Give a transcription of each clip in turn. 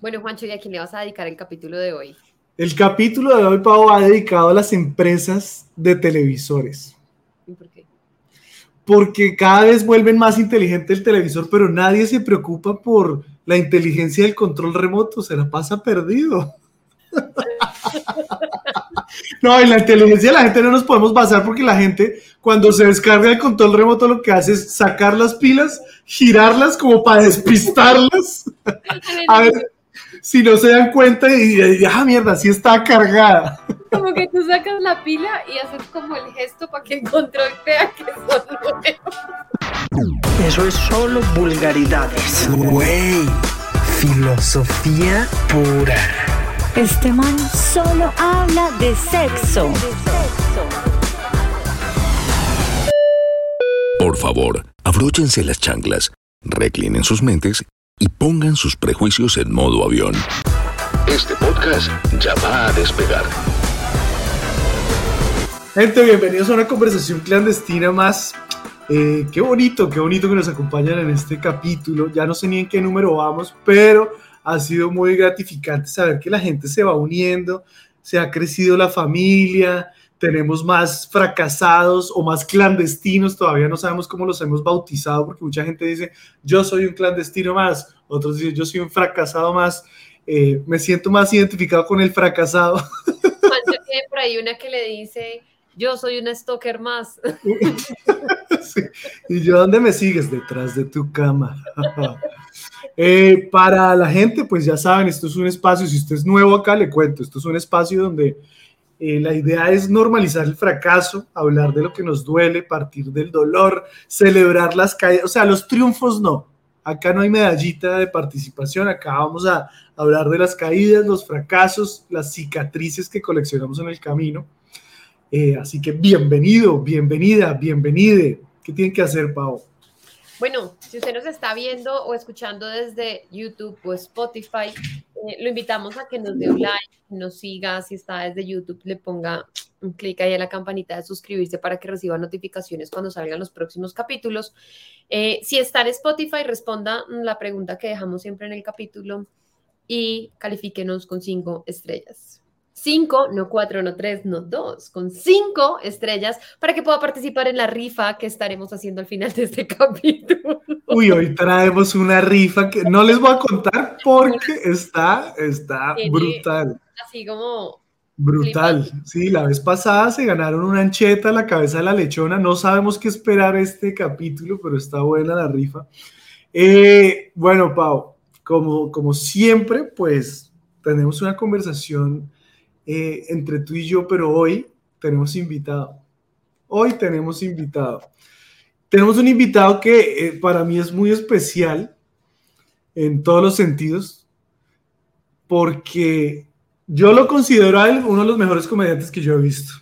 Bueno, Juancho, ¿y a quién le vas a dedicar el capítulo de hoy? El capítulo de hoy, Pau, va dedicado a las empresas de televisores. ¿Y por qué? Porque cada vez vuelven más inteligente el televisor, pero nadie se preocupa por la inteligencia del control remoto, se la pasa perdido. No, en la inteligencia de la gente no nos podemos basar porque la gente cuando se descarga el control remoto lo que hace es sacar las pilas, girarlas como para despistarlas. A ver si no se dan cuenta y, ah, mierda, sí está cargada. Como que tú sacas la pila y haces como el gesto para que el control vea que son nuevos. Eso es solo vulgaridades. Güey, filosofía pura. Este man solo habla de sexo. Por favor, abróchense las chanclas, reclinen sus mentes y pongan sus prejuicios en modo avión. Este podcast ya va a despegar. Gente, bienvenidos a una conversación clandestina más. Eh, qué bonito, qué bonito que nos acompañan en este capítulo. Ya no sé ni en qué número vamos, pero ha sido muy gratificante saber que la gente se va uniendo, se ha crecido la familia, tenemos más fracasados o más clandestinos, todavía no sabemos cómo los hemos bautizado, porque mucha gente dice, yo soy un clandestino más, otros dicen, yo soy un fracasado más, eh, me siento más identificado con el fracasado. tiene por ahí una que le dice, yo soy un stalker más. ¿Y yo dónde me sigues? Detrás de tu cama. Eh, para la gente, pues ya saben, esto es un espacio, si usted es nuevo acá, le cuento, esto es un espacio donde eh, la idea es normalizar el fracaso, hablar de lo que nos duele, partir del dolor, celebrar las caídas, o sea, los triunfos no. Acá no hay medallita de participación, acá vamos a hablar de las caídas, los fracasos, las cicatrices que coleccionamos en el camino. Eh, así que bienvenido, bienvenida, bienvenide. ¿Qué tienen que hacer, Pau? Bueno, si usted nos está viendo o escuchando desde YouTube o Spotify, eh, lo invitamos a que nos dé un like, nos siga, si está desde YouTube, le ponga un clic ahí a la campanita de suscribirse para que reciba notificaciones cuando salgan los próximos capítulos. Eh, si está en Spotify, responda la pregunta que dejamos siempre en el capítulo y califíquenos con cinco estrellas. Cinco, no cuatro, no tres, no dos, con cinco estrellas para que pueda participar en la rifa que estaremos haciendo al final de este capítulo. Uy, hoy traemos una rifa que no les voy a contar porque está, está brutal. Así como Brutal. Sí, la vez pasada se ganaron una ancheta a la cabeza de la lechona. No sabemos qué esperar este capítulo, pero está buena la rifa. Eh, bueno, Pau, como, como siempre, pues tenemos una conversación eh, entre tú y yo, pero hoy tenemos invitado. Hoy tenemos invitado. Tenemos un invitado que eh, para mí es muy especial en todos los sentidos, porque yo lo considero uno de los mejores comediantes que yo he visto.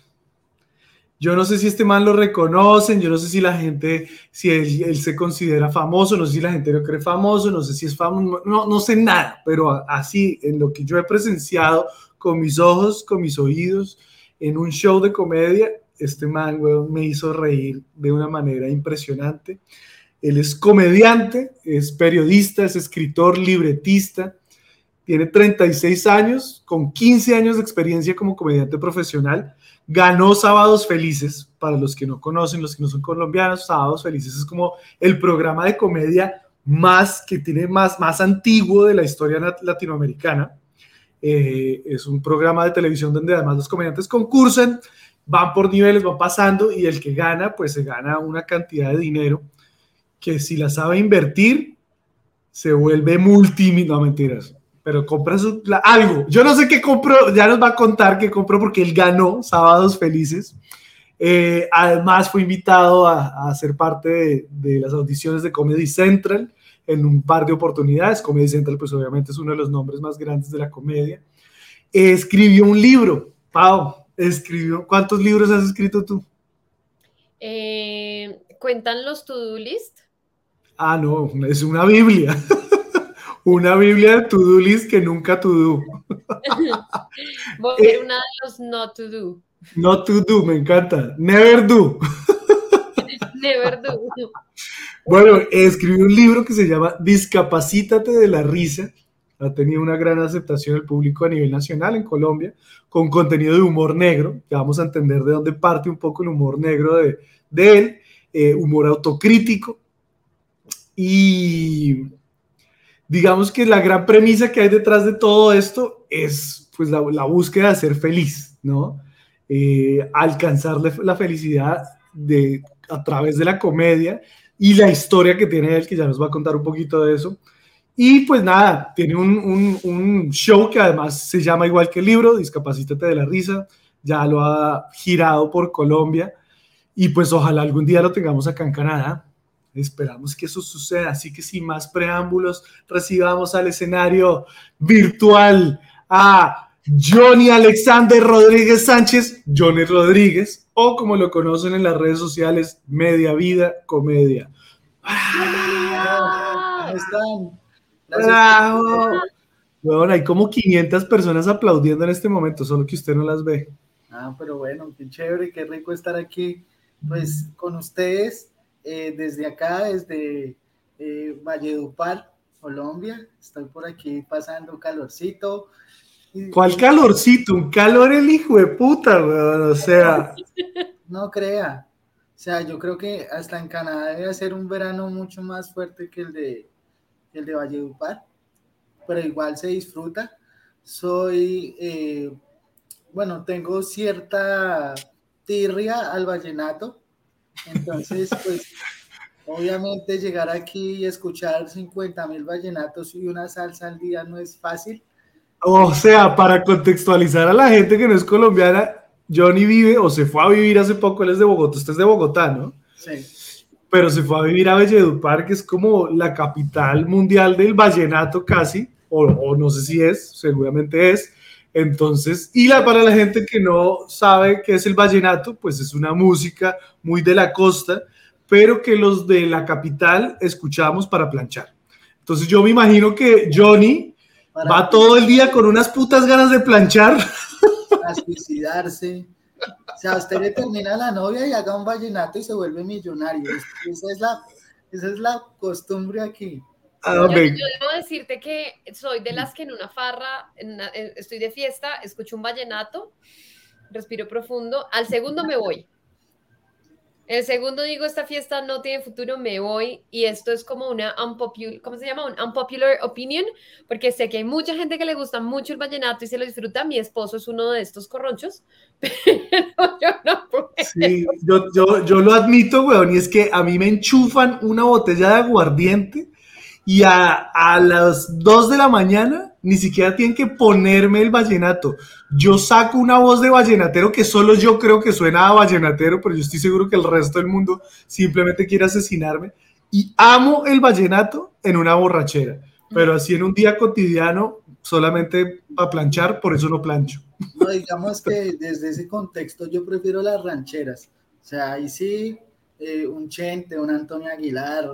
Yo no sé si este man lo reconocen, yo no sé si la gente, si él, él, se considera famoso, no sé si la gente lo cree famoso, no sé si es famoso, no, no sé nada, pero así, en lo que yo he presenciado con mis ojos, con mis oídos, en un show de comedia, este man, me hizo reír de una manera impresionante. Él es comediante, es periodista, es escritor, libretista, tiene 36 años, con 15 años de experiencia como comediante profesional. Ganó Sábados Felices, para los que no conocen, los que no son colombianos, Sábados Felices es como el programa de comedia más que tiene más, más antiguo de la historia latinoamericana. Eh, es un programa de televisión donde además los comediantes concursan, van por niveles, van pasando y el que gana, pues se gana una cantidad de dinero que si la sabe invertir, se vuelve multimillonario. No, mentiras. Pero compra algo. Yo no sé qué compró, ya nos va a contar qué compró porque él ganó Sábados Felices. Eh, además fue invitado a, a ser parte de, las audiciones de Comedy Central en un par de oportunidades. Comedy Central, pues obviamente es uno de los nombres más grandes de la comedia. escribió un libro, Pau, escribió, ¿cuántos libros has escrito tú? Eh, ¿Cuentan los to-do list? Ah, no, es una Biblia. una Biblia de to-do list que nunca to-do. Voy a ver una de los no to-do. No to-do, me encanta. Never do. Never do. Bueno, escribí un libro que se llama Discapacítate de la risa. ha tenido una gran aceptación del público a nivel nacional en Colombia, con contenido de humor negro, que vamos a entender de dónde parte un poco el humor negro de, de él, eh, humor autocrítico. Y digamos que la gran premisa que hay detrás de todo esto es pues la, la búsqueda de ser feliz, ¿no? Eh, alcanzar la felicidad de, a través de la comedia y la historia que tiene él, que ya nos va a contar un poquito de eso. Y pues nada, tiene un, un, show que además se llama igual que el libro, Discapacítate de la Risa, ya lo ha girado por Colombia y pues ojalá algún día lo tengamos acá en Canadá. Esperamos que eso suceda, así que sin más preámbulos, recibamos al escenario virtual a Johnny Alexander Rodríguez Sánchez, Johnny Rodríguez, o como lo conocen en las redes sociales, Media Vida Comedia. ¿Cómo están? ¡Bravo! Bueno, hay como 500 personas aplaudiendo en este momento, solo que usted no las ve. Ah, pero bueno, qué chévere, qué rico estar aquí, pues con ustedes, eh, desde acá, desde eh, Valledupar, Colombia. Estoy por aquí pasando calorcito. ¿Cuál calorcito? Un calor el hijo de puta, weón. O sea, No crea. O sea, yo creo que hasta en Canadá debe ser un verano mucho más fuerte que el de, que el de Valledupar, pero igual se disfruta. Soy, eh, bueno, tengo cierta tirria al vallenato, entonces, pues, obviamente llegar aquí y escuchar 50 mil vallenatos y una salsa al día no es fácil. O sea, para contextualizar a la gente que no es colombiana, Johnny vive o se fue a vivir hace poco, él es de Bogotá, usted es de Bogotá, ¿no? Sí. Pero se fue a vivir a Valledupar, que es como la capital mundial del vallenato casi, o, o no sé si es, seguramente es. Entonces, y la, para la gente que no sabe qué es el vallenato, pues es una música muy de la costa, pero que los de la capital escuchamos para planchar. Entonces yo me imagino que Johnny va todo el día con unas putas ganas de planchar. a suicidarse. O sea, usted le termina a la novia y haga un vallenato y se vuelve millonario. Es- Esa es la, esa es la costumbre aquí. Ah, Yo, debo decirte que soy de las que en una farra, en una- en- estoy de fiesta, escucho un vallenato, respiro profundo, al segundo me voy. El segundo digo, esta fiesta no tiene futuro, me voy. Y esto es como una unpopular, ¿cómo se llama? Un unpopular opinion, porque sé que hay mucha gente que le gusta mucho el vallenato y se lo disfruta. Mi esposo es uno de estos corronchos, yo no yo, yo lo admito, weón, y es que a mí me enchufan una botella de aguardiente y a, a las 2 de la mañana ni siquiera tienen que ponerme el vallenato. Yo saco una voz de vallenatero que solo yo creo que suena a vallenatero, pero yo estoy seguro que el resto del mundo simplemente quiere asesinarme. Y amo el vallenato en una borrachera, pero así en un día cotidiano, solamente para planchar, por eso no plancho. No, digamos que desde ese contexto yo prefiero las rancheras. O sea, ahí sí, eh, un Chente, un Antonio Aguilar,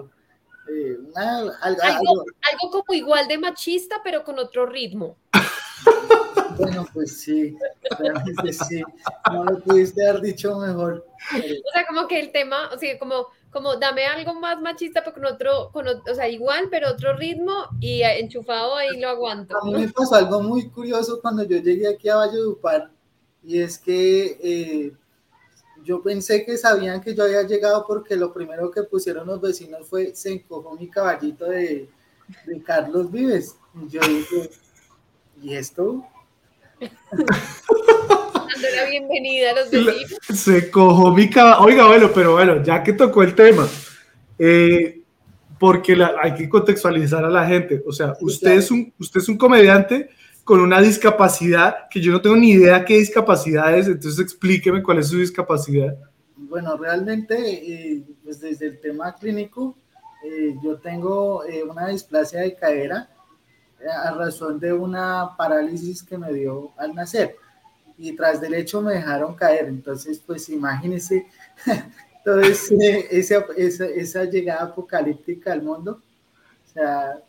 eh, una- algo- Algo, algo- algo como igual de machista, pero con otro ritmo. bueno, pues sí, realmente sí. No lo pudiste haber dicho mejor. O sea, como que el tema, o sea, como, como dame algo más machista, pero con otro, con, ot- o sea, igual, pero otro ritmo y enchufado ahí lo aguanto. A mí me pasó algo muy curioso cuando yo llegué aquí a Valledupar y es que eh, yo pensé que sabían que yo había llegado porque lo primero que pusieron los vecinos fue se encojó mi caballito de, de Carlos Vives. Y yo dije, ¿y esto? Dando la bienvenida a los vecinos. Se cojó mi caballo. Oiga, bueno, pero bueno, ya que tocó el tema, eh, porque la- hay que contextualizar a la gente. O sea, Sí, usted, claro. es un, usted es un comediante con una discapacidad que yo no tengo ni idea qué discapacidad es, entonces explíqueme cuál es su discapacidad. Bueno, realmente, eh, pues desde el tema clínico, eh, yo tengo eh, una displasia de cadera eh, a razón de una parálisis que me dio al nacer. Y tras del hecho me dejaron caer. Entonces, pues imagínense ese- esa, esa, esa llegada apocalíptica al mundo. O sea,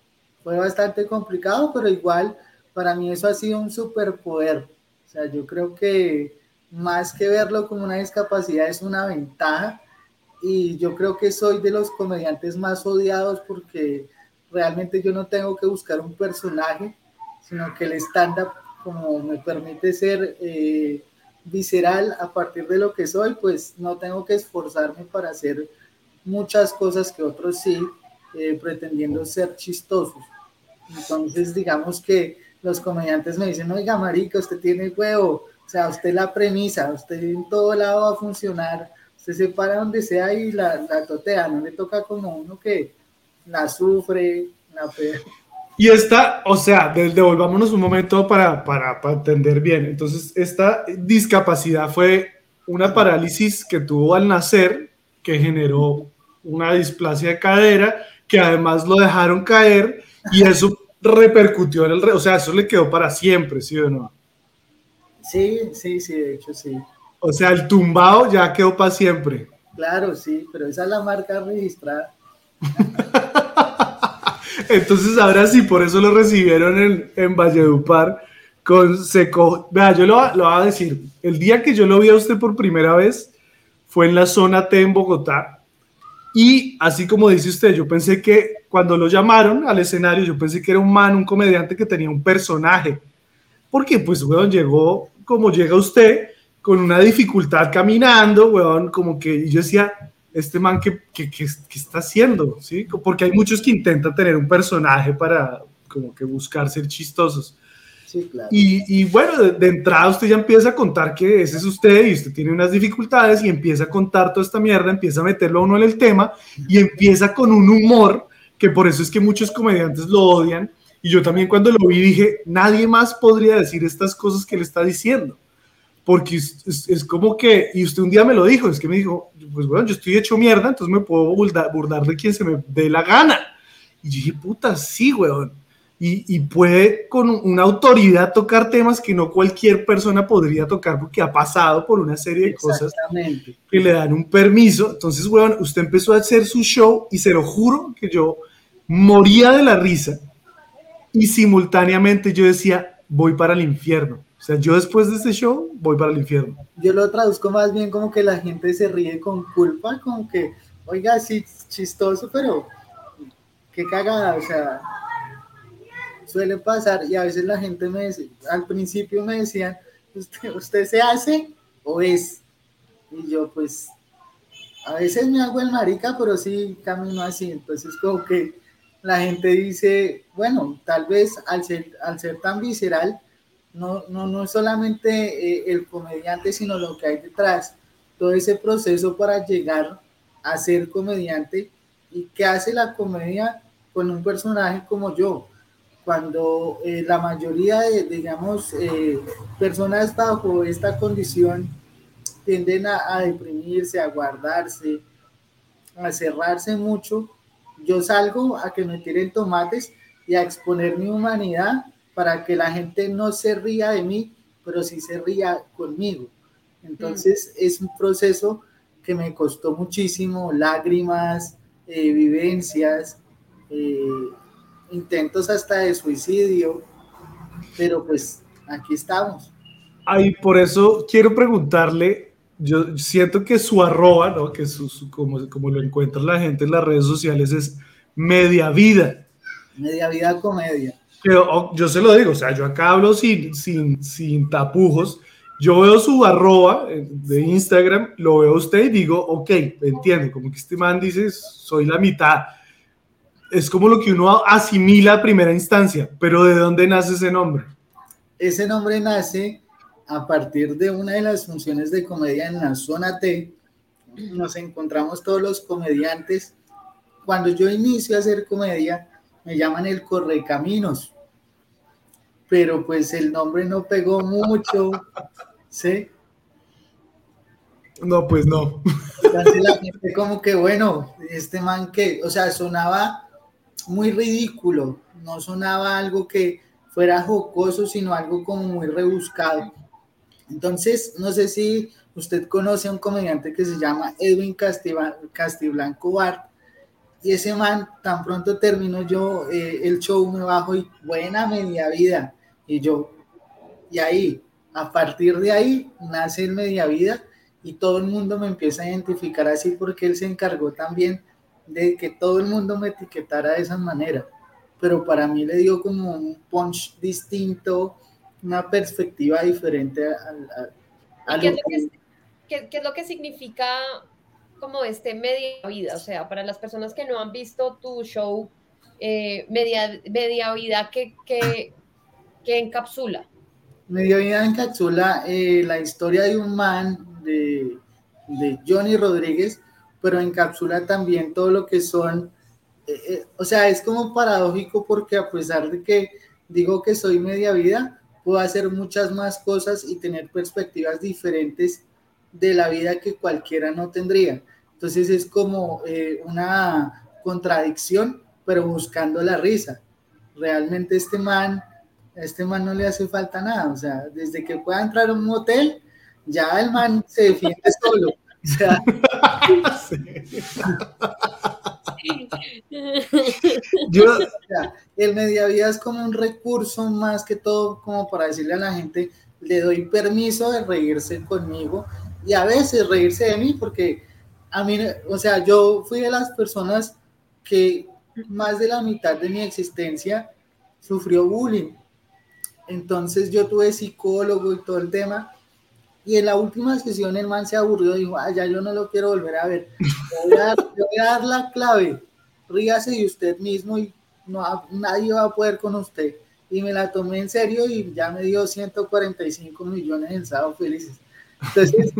fue bastante complicado, pero igual para mí eso ha sido un superpoder. O sea, yo creo que más que verlo como una discapacidad es una ventaja y yo creo que soy de los comediantes más odiados porque realmente yo no tengo que buscar un personaje, sino que el stand-up, como me permite ser eh, visceral a partir de lo que soy, pues no tengo que esforzarme para hacer muchas cosas que otros sí, eh, pretendiendo ser chistosos. Entonces, digamos que los comediantes me dicen, oiga, marica, usted tiene huevo, o sea, usted la premisa, usted en todo lado va a funcionar, usted se para donde sea y la, la totea, no le toca como uno que la sufre, la pe- Y esta, o sea, de- devolvámonos un momento para, para, para entender bien. Entonces, esta discapacidad fue una parálisis que tuvo al nacer, que generó una displasia de cadera, que además lo dejaron caer y eso repercutió en el... re- O sea, eso le quedó para siempre, ¿sí o no? Sí, sí, sí, de hecho sí. O sea, el tumbado ya quedó para siempre. Claro, sí, pero esa es la marca registrada. Entonces ahora sí, por eso lo recibieron en, en Valledupar con seco. Vea, yo lo, lo voy a decir. El día que yo lo vi a usted por primera vez fue en la zona T en Bogotá. Y así como dice usted, yo pensé que cuando lo llamaron al escenario, yo pensé que era un man, un comediante que tenía un personaje. Porque pues, weón, llegó como llega usted, con una dificultad caminando, weón, como que yo decía, este man, ¿qué, qué, qué- qué está haciendo? ¿Sí? Porque hay muchos que intentan tener un personaje para como que buscar ser chistosos. Sí, claro. Y, y bueno, de, de entrada usted ya empieza a contar que ese es usted y usted tiene unas dificultades y empieza a contar toda esta mierda, empieza a meterlo a uno en el tema y empieza con un humor que por eso es que muchos comediantes lo odian. Y yo también cuando lo vi dije, nadie más podría decir estas cosas que le está diciendo. Porque es, es- como que, y usted un día me lo dijo, es que me dijo, pues bueno, yo estoy hecho mierda, entonces me puedo burlar, burlar de quien se me dé la gana. Y yo dije, puta, sí, weón. Y, y puede con una autoridad tocar temas que no cualquier persona podría tocar porque ha pasado por una serie de cosas que le dan un permiso. Entonces, weón, usted empezó a hacer su show y se lo juro que yo moría de la risa y simultáneamente yo decía, voy para el infierno. O sea, yo después de este show voy para el infierno. Yo lo traduzco más bien como que la gente se ríe con culpa, como que, oiga, sí, chistoso, pero qué cagada, o sea, suele pasar y a veces la gente me dice, al principio me decían, ¿usted, usted se hace o es? Y yo pues, a veces me hago el marica, pero sí camino así, entonces como que la gente dice, bueno, tal vez al ser, al ser tan visceral, no, no, no solamente eh, el comediante, sino lo que hay detrás, todo ese proceso para llegar a ser comediante y qué hace la comedia con un personaje como yo. Cuando eh, la mayoría de, digamos, eh, personas bajo esta condición tienden a, a deprimirse, a guardarse, a cerrarse mucho, yo salgo a que me tiren tomates y a exponer mi humanidad para que la gente no se ría de mí, pero sí se ría conmigo. Entonces es un proceso que me costó muchísimo, lágrimas, eh, vivencias, eh, intentos hasta de suicidio, pero pues aquí estamos. Ay, por eso quiero preguntarle, yo siento que su arroba, ¿no? que su, su- como, como lo encuentra la gente en las redes sociales es media vida. Media vida comedia. Pero oh, yo se lo digo, o sea, yo acá hablo sin, sin, sin tapujos. Yo veo su arroba eh, de Instagram, lo veo a usted y digo, ok, entiendo, como que este man dice, soy la mitad. Es como lo que uno asimila a primera instancia, pero ¿de dónde nace ese nombre? Ese nombre nace a partir de una de las funciones de comedia en la zona T. Nos encontramos todos los comediantes. Cuando yo inicio a hacer comedia, me llaman el Correcaminos. Pero pues el nombre no pegó mucho, ¿sí? No, pues no. Entonces la gente como que, bueno, este man que, o sea, sonaba muy ridículo, no sonaba algo que fuera jocoso, sino algo como muy rebuscado. Entonces, no sé si usted conoce a un comediante que se llama Edwin Castiva- Castiblanco Bart, y ese man, tan pronto termino yo eh, el show, me bajo y buena media vida, y yo, y ahí, a partir de ahí, nace el media vida, y todo el mundo me empieza a identificar así porque él se encargó también de que todo el mundo me etiquetara de esa manera. pero para mí le dio como un punch distinto, una perspectiva diferente al... ¿Qué, es lo que, qué, qué es lo que significa como este media vida? O sea, para las personas que no han visto tu show, eh, media, media vida, ¿qué, qué, qué encapsula? Media vida encapsula eh, la historia de un man, de, de, Johnny Rodríguez, pero encapsula también todo lo que son, eh, o sea, es como paradójico porque a pesar de que digo que soy media vida, puedo hacer muchas más cosas y tener perspectivas diferentes de la vida que cualquiera no tendría. Entonces es como eh, una contradicción, pero buscando la risa. Realmente este man, este man no le hace falta nada. O sea, desde que pueda entrar a un motel, ya el man se defiende solo. O sea, Yo, el media vida es como un recurso más que todo como para decirle a la gente, le doy permiso de reírse conmigo y a veces reírse de mí porque a mí, o sea, yo fui de las personas que más de la mitad de mi existencia sufrió bullying. Entonces yo tuve psicólogo y todo el tema. Y en la última sesión el man se aburrió y dijo, ah, ya yo no lo quiero volver a ver. A, voy a dar la clave. Ríase de usted mismo y no, nadie va a poder con usted. Y me la tomé en serio y ya me dio 145 millones en sábado felices. Entonces,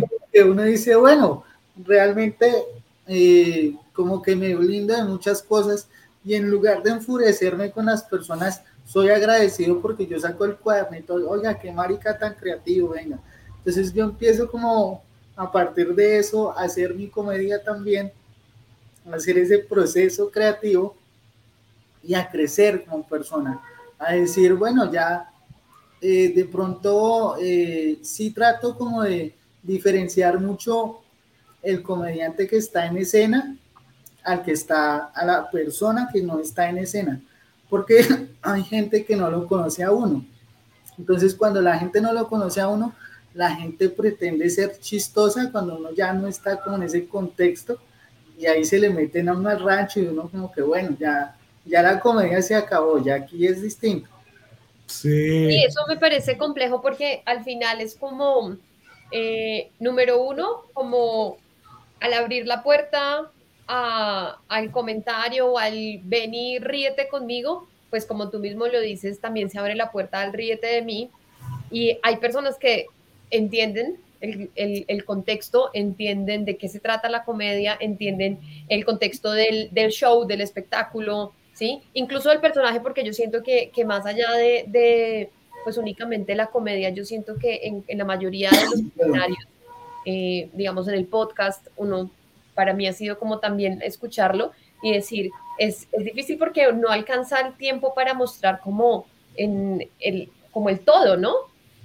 uno dice, bueno, realmente eh, como que me blinda de muchas cosas y en lugar de enfurecerme con las personas, soy agradecido porque yo saco el cuadernito, oiga, qué marica tan creativo, venga. Entonces yo empiezo como a partir de eso a hacer mi comedia también, a hacer ese proceso creativo y a crecer como persona, a decir, bueno, ya eh, de pronto eh, sí trato como de diferenciar mucho el comediante que está en escena al que está, a la persona que no está en escena, porque hay gente que no lo conoce a uno. Entonces, cuando la gente no lo conoce a uno, la gente pretende ser chistosa cuando uno ya no está como en ese contexto y ahí se le meten a uno al rancho y uno como que, bueno, ya, ya la comedia se acabó, ya aquí es distinto. Sí. sí eso me parece complejo porque al final es como, eh, número uno, como al abrir la puerta al comentario o al venir, ríete conmigo, pues como tú mismo lo dices, también se abre la puerta al ríete de mí. Y hay personas que entienden el, contexto, entienden de qué se trata la comedia, entienden el contexto del, show, del espectáculo, ¿sí? Incluso del personaje, porque yo siento que, más allá de, pues únicamente la comedia, yo siento que en, en la mayoría de los escenarios eh, digamos, en el podcast, uno, para mí ha sido como también escucharlo y decir, es, es difícil porque no alcanza el tiempo para mostrar como, en el, como el todo, ¿no?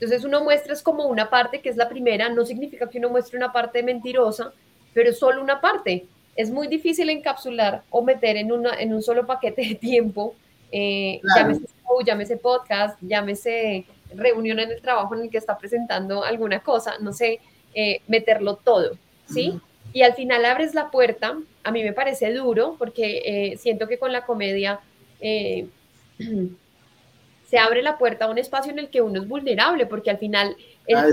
Entonces uno muestra es como una parte que es la primera, no significa que uno muestre una parte mentirosa, pero es solo una parte. Es muy difícil encapsular o meter en, una, en un solo paquete de tiempo, eh, llámese show, llámese podcast, llámese reunión en el trabajo en el que está presentando alguna cosa, no sé, eh, meterlo todo, ¿sí? Y al final abres la puerta, a mí me parece duro porque eh, siento que con la comedia eh, se abre la puerta a un espacio en el que uno es vulnerable, porque al final ah,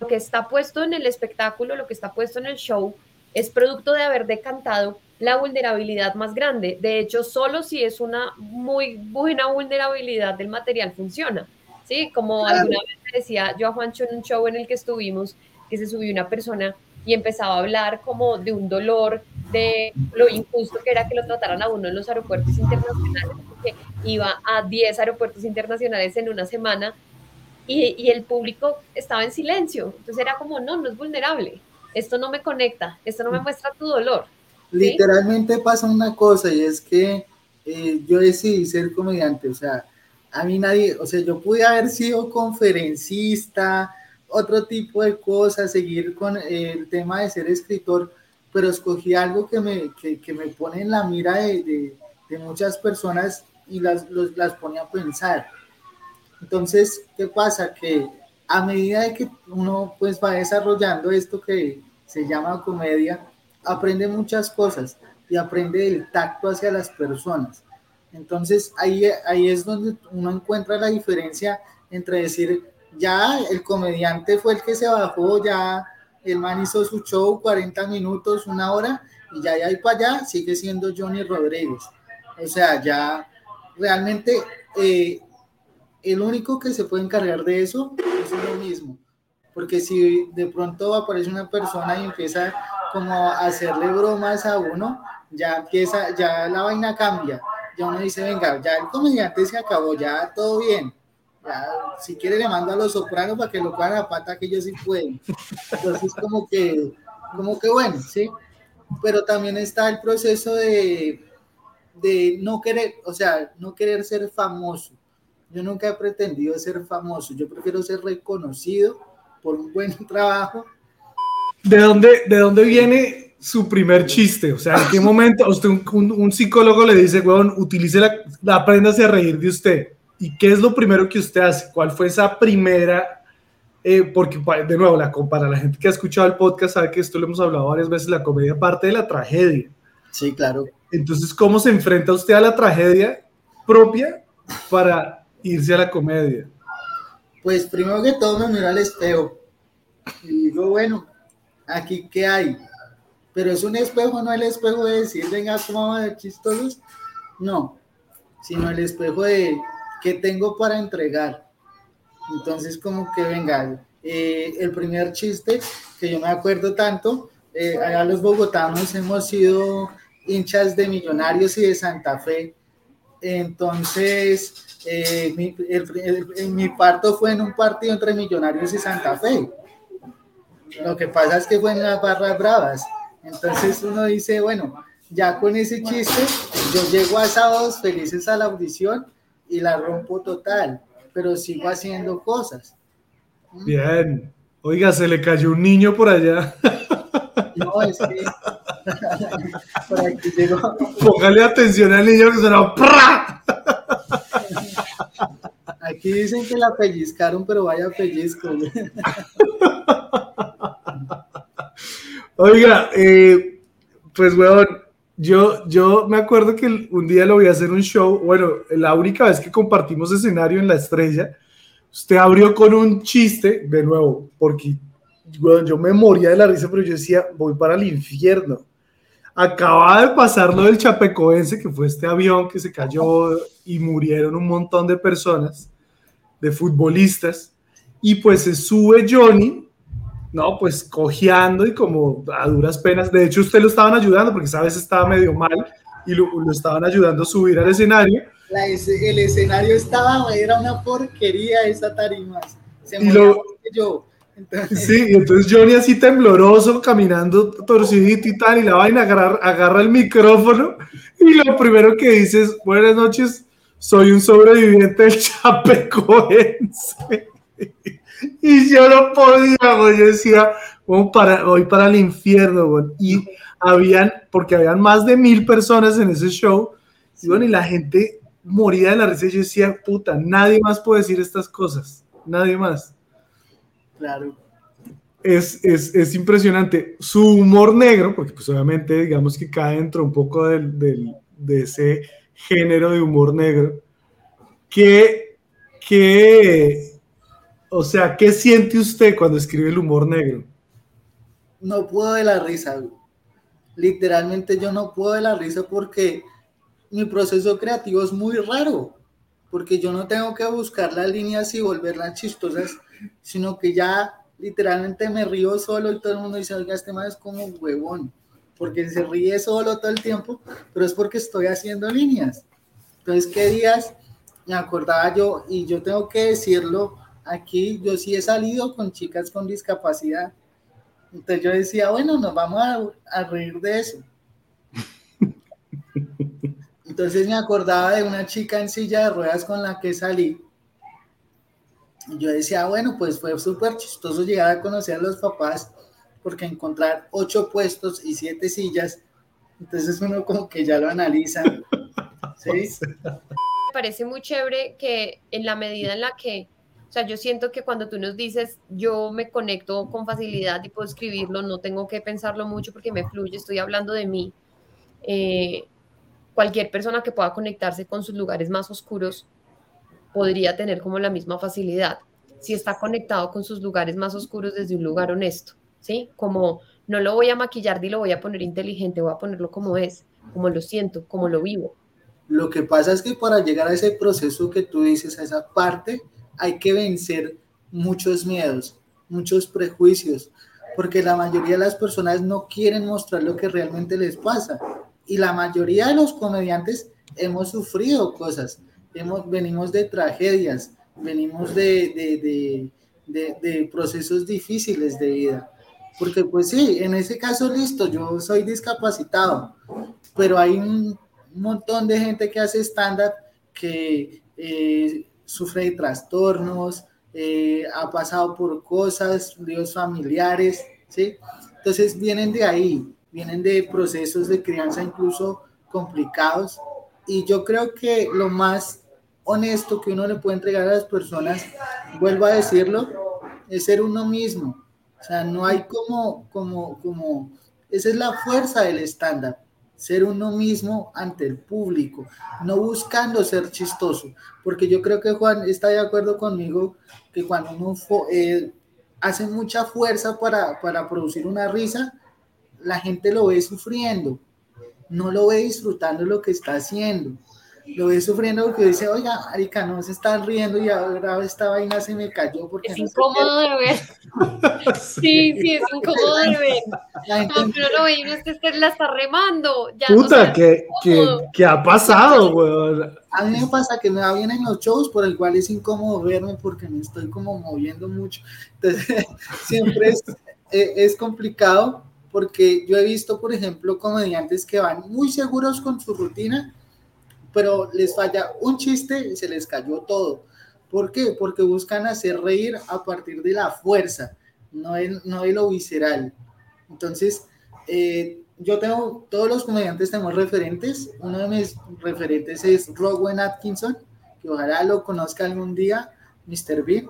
lo que está puesto en el espectáculo, lo que está puesto en el show, es producto de haber decantado la vulnerabilidad más grande. De hecho, solo si es una muy buena vulnerabilidad del material funciona. ¿sí? Como alguna vez decía yo a Juancho en un show en el que estuvimos, que se subió una persona y empezaba a hablar como de un dolor, de lo injusto que era que lo trataran a uno en los aeropuertos internacionales, porque iba a 10 aeropuertos internacionales en una semana y, y, el público estaba en silencio. Entonces era como, no, no es vulnerable, esto no me conecta, esto no me muestra tu dolor. Literalmente pasa una cosa y es que eh, yo decidí ser comediante, o sea, a mí nadie, o sea, yo pude haber sido conferencista, otro tipo de cosas, seguir con el tema de ser escritor, pero escogí algo que me, que, que me pone en la mira de, de, muchas personas y las, los, las pone a pensar. Entonces, ¿qué pasa? Que a medida que uno pues va desarrollando esto que se llama comedia, aprende muchas cosas y aprende el tacto hacia las personas. Entonces ahí, ahí es donde uno encuentra la diferencia entre decir, ya el comediante fue el que se bajó, ya el man hizo su show 40 minutos, una hora, y ya de ahí para allá sigue siendo Johnny Rodríguez. O sea, ya realmente eh, el único que se puede encargar de eso es uno mismo. Porque si de pronto aparece una persona y empieza como a hacerle bromas a uno, ya empieza, ya la vaina cambia. Ya uno dice, venga, ya el comediante se acabó, ya todo bien. Ya, si quiere le mando a los sopranos para que lo cojan a pata que ellos sí pueden. Entonces como que, como que bueno, sí. Pero también está el proceso de, de no querer, o sea, no querer ser famoso. Yo nunca he pretendido ser famoso, yo prefiero ser reconocido por un buen trabajo. ¿De dónde, de dónde viene su primer chiste? O sea, ¿en qué momento usted, un, un psicólogo le dice, weón, utilice la, la a reír de usted? ¿Y qué es lo primero que usted hace? ¿Cuál fue esa primera? Eh, porque, de nuevo, la, para la gente que ha escuchado el podcast, sabe que esto lo hemos hablado varias veces, la comedia parte de la tragedia. Sí, claro. Entonces, ¿cómo se enfrenta usted a la tragedia propia para irse a la comedia? Pues primero que todo me miro al espejo y digo, bueno, aquí qué hay. Pero es un espejo, no el espejo de decir, venga, ¿cómo chistosos? No, sino el espejo de qué tengo para entregar. Entonces, como que venga, eh, el primer chiste que yo me acuerdo tanto, eh, allá los bogotanos hemos sido hinchas de Millonarios y de Santa Fe. Entonces, eh, mi, mi, parto fue en un partido entre Millonarios y Santa Fe. Lo que pasa es que fue en las barras bravas. Entonces uno dice, bueno, ya con ese chiste, yo llego a sábados felices a la audición y la rompo total, pero sigo haciendo cosas. Bien. Oiga, se le cayó un niño por allá. No, es que por aquí llegó. Póngale atención al niño que se lo Aquí dicen que la pellizcaron, pero vaya pellizco. Oiga, eh, pues weón, yo, yo me acuerdo que un día lo voy a hacer un show, bueno, la única vez que compartimos escenario en La Estrella, usted abrió con un chiste, de nuevo, porque yo me moría de la risa, pero yo decía, voy para el infierno. Acaba de pasar lo del Chapecoense, que fue este avión que se cayó y murieron un montón de personas, de futbolistas, y pues se sube Johnny, no, pues cojeando y como a duras penas. De hecho, usted lo estaban ayudando porque esa vez estaba medio mal y lo, lo estaban ayudando a subir al escenario. el escenario estaba, era una porquería esa tarima. Se y lo, yo. Sí, y entonces Johnny así tembloroso, caminando torcidito y tal, y la vaina agarra, agarra el micrófono y lo primero que dice es, buenas noches, soy un sobreviviente del Chapecoense. Y yo no podía, yo decía, voy para, voy para el infierno, y habían, porque habían más de mil personas en ese show, y, y la gente moría de la risa, y yo decía, puta, nadie más puede decir estas cosas, nadie más. Claro. Es, es, es, impresionante. Su humor negro, porque pues obviamente digamos que cae dentro un poco del, del, de ese género de humor negro, que, que, o sea, ¿qué siente usted cuando escribe el humor negro? No puedo de la risa. Literalmente yo no puedo de la risa porque mi proceso creativo es muy raro, porque yo no tengo que buscar las líneas y volverlas chistosas sino que ya literalmente me río solo y todo el mundo dice, oiga, este man es como huevón, porque se ríe solo todo el tiempo, pero es porque estoy haciendo líneas. Entonces, ¿qué días me acordaba yo? Y yo tengo que decirlo aquí, yo sí he salido con chicas con discapacidad. Entonces yo decía, bueno, nos vamos a, a reír de eso. Entonces me acordaba de una chica en silla de ruedas con la que salí yo decía, bueno, pues fue súper chistoso llegar a conocer a los papás, porque encontrar ocho puestos y siete sillas, entonces uno como que ya lo analiza. ¿sí? Me parece muy chévere que en la medida en la que, o sea, yo siento que cuando tú nos dices, yo me conecto con facilidad y puedo escribirlo, no tengo que pensarlo mucho porque me fluye, estoy hablando de mí. Eh, cualquier persona que pueda conectarse con sus lugares más oscuros podría tener como la misma facilidad si está conectado con sus lugares más oscuros desde un lugar honesto, ¿sí? Como no lo voy a maquillar ni lo voy a poner inteligente, voy a ponerlo como es, como lo siento, como lo vivo. Lo que pasa es que para llegar a ese proceso que tú dices, a esa parte, hay que vencer muchos miedos, muchos prejuicios, porque la mayoría de las personas no quieren mostrar lo que realmente les pasa. Y la mayoría de los comediantes hemos sufrido cosas, hemos, venimos de tragedias, venimos de, de, de, procesos difíciles de vida. Porque pues sí, en ese caso listo, yo soy discapacitado, pero hay un montón de gente que hace estándar que eh, sufre de trastornos, eh, ha pasado por cosas, líos familiares, ¿sí? Entonces vienen de ahí, vienen de procesos de crianza incluso complicados y yo creo que lo más honesto que uno le puede entregar a las personas, vuelvo a decirlo, es ser uno mismo. O sea, no hay como, como, como, esa es la fuerza del estándar, ser uno mismo ante el público, no buscando ser chistoso, porque yo creo que Juan está de acuerdo conmigo que cuando uno eh, hace mucha fuerza para, para producir una risa, la gente lo ve sufriendo, no lo ve disfrutando lo que está haciendo lo ve sufriendo porque dice, oiga, Arica, no se están riendo y ahora esta vaina se me cayó porque es incómodo de ver. sí, sí, es incómodo de ver. No, pero lo ve y uno se la está remando. Ya Puta, ¿qué, ¿qué, ha pasado, weón? A mí me pasa que me va bien en los shows, por el cual es incómodo verme porque me estoy como moviendo mucho. Entonces, siempre es, eh, es complicado porque yo he visto, por ejemplo, comediantes que van muy seguros con su rutina pero les falla un chiste y se les cayó todo. ¿Por qué? Porque buscan hacer reír a partir de la fuerza, no de, no de lo visceral. Entonces, eh, yo tengo, todos los comediantes tenemos referentes. Uno de mis referentes es Rowan Atkinson, que ojalá lo conozca algún día, Mr. Bean.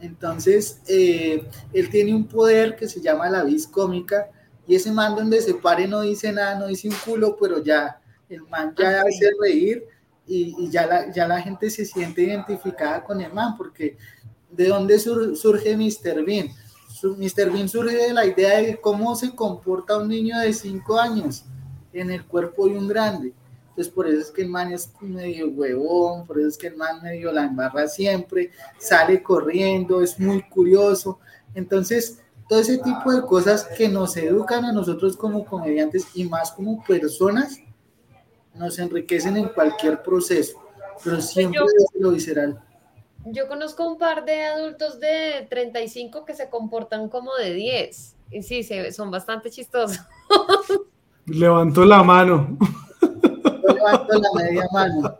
Entonces, eh, él tiene un poder que se llama la vis cómica, y ese man donde se pare no dice nada, no dice un culo, pero ya el man ya hace reír y, ya, la, ya la gente se siente identificada con el man, porque ¿de dónde surge Mr. Bean? Mr. Bean surge de la idea de cómo se comporta un niño de 5 años en el cuerpo de un grande. Entonces, por eso es que el man es medio huevón, por eso es que el man medio la embarra siempre, sale corriendo, es muy curioso. Entonces, todo ese tipo de cosas que nos educan a nosotros como comediantes y más como personas, nos enriquecen en cualquier proceso, pero pues siempre es lo visceral. Yo conozco un par de adultos de 35 que se comportan como de 10. Y sí, se, son bastante chistosos. Levantó la mano. Levanto la media mano.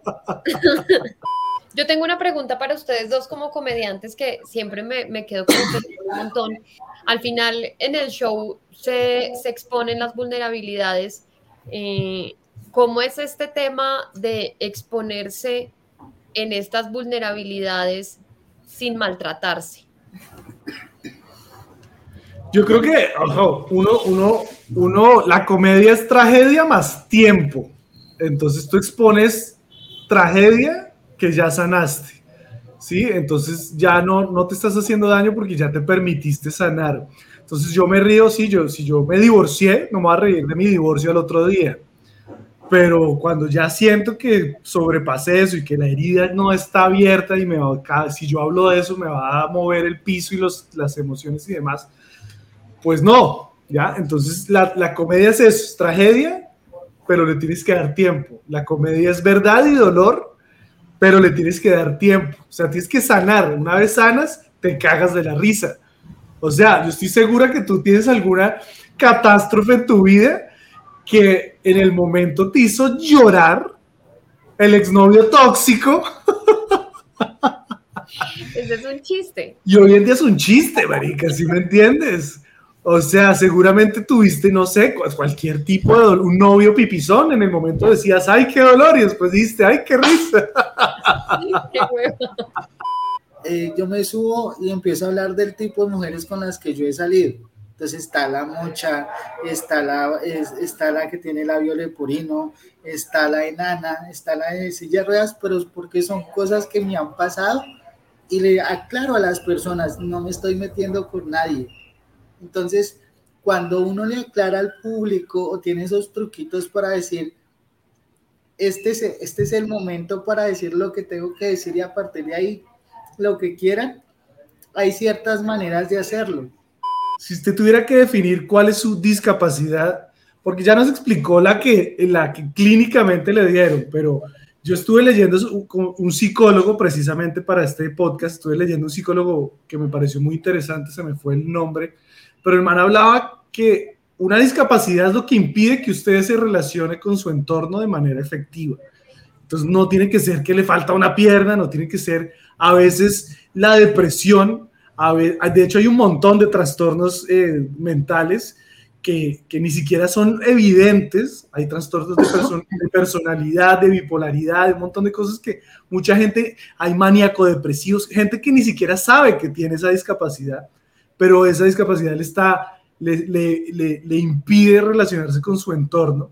Yo tengo una pregunta para ustedes dos como comediantes que siempre me, me quedo con un montón. Al final, en el show se, se exponen las vulnerabilidades. Eh, ¿Cómo es este tema de exponerse en estas vulnerabilidades sin maltratarse? Yo creo que, ojo, uno, uno, uno, la comedia es tragedia más tiempo. Entonces tú expones tragedia que ya sanaste. ¿Sí? Entonces ya no, no te estás haciendo daño porque ya te permitiste sanar. Entonces yo me río, si yo, si yo me divorcié, no me voy a reír de mi divorcio al otro día pero cuando ya siento que sobrepasé eso y que la herida no está abierta y me va, si yo hablo de eso me va a mover el piso y los, las emociones y demás, pues no, ¿ya? Entonces la, la comedia es eso, es tragedia, pero le tienes que dar tiempo. La comedia es verdad y dolor, pero le tienes que dar tiempo. O sea, tienes que sanar. Una vez sanas, te cagas de la risa. O sea, yo estoy segura que tú tienes alguna catástrofe en tu vida que en el momento te hizo llorar el exnovio tóxico. Ese es un chiste. Y hoy en día es un chiste, marica, ¿sí me entiendes? O sea, seguramente tuviste, no sé, cualquier tipo de un novio pipizón. En el momento decías, ay, qué dolor, y después dijiste, ay, qué risa. qué eh, yo me subo y empiezo a hablar del tipo de mujeres con las que yo he salido. Entonces está la mocha, está la, es- está la que tiene labio leporino, está la enana, está la de silla de ruedas, pero porque son cosas que me han pasado y le aclaro a las personas, no me estoy metiendo con nadie. Entonces, cuando uno le aclara al público o tiene esos truquitos para decir, este es, este es el momento para decir lo que tengo que decir y a partir de ahí lo que quieran, hay ciertas maneras de hacerlo. Si usted tuviera que definir cuál es su discapacidad, porque ya nos explicó la que, la que clínicamente le dieron, pero yo estuve leyendo un psicólogo precisamente para este podcast, estuve leyendo un psicólogo que me pareció muy interesante, se me fue el nombre, pero el man hablaba que una discapacidad es lo que impide que usted se relacione con su entorno de manera efectiva. Entonces no tiene que ser que le falta una pierna, no tiene que ser a veces la depresión. A de hecho hay un montón de trastornos eh, mentales que, que ni siquiera son evidentes. Hay trastornos de, perso- de personalidad, de bipolaridad, de un montón de cosas que mucha gente, hay maníaco depresivos, gente que ni siquiera sabe que tiene esa discapacidad, pero esa discapacidad le, está, le, le- le- le impide relacionarse con su entorno.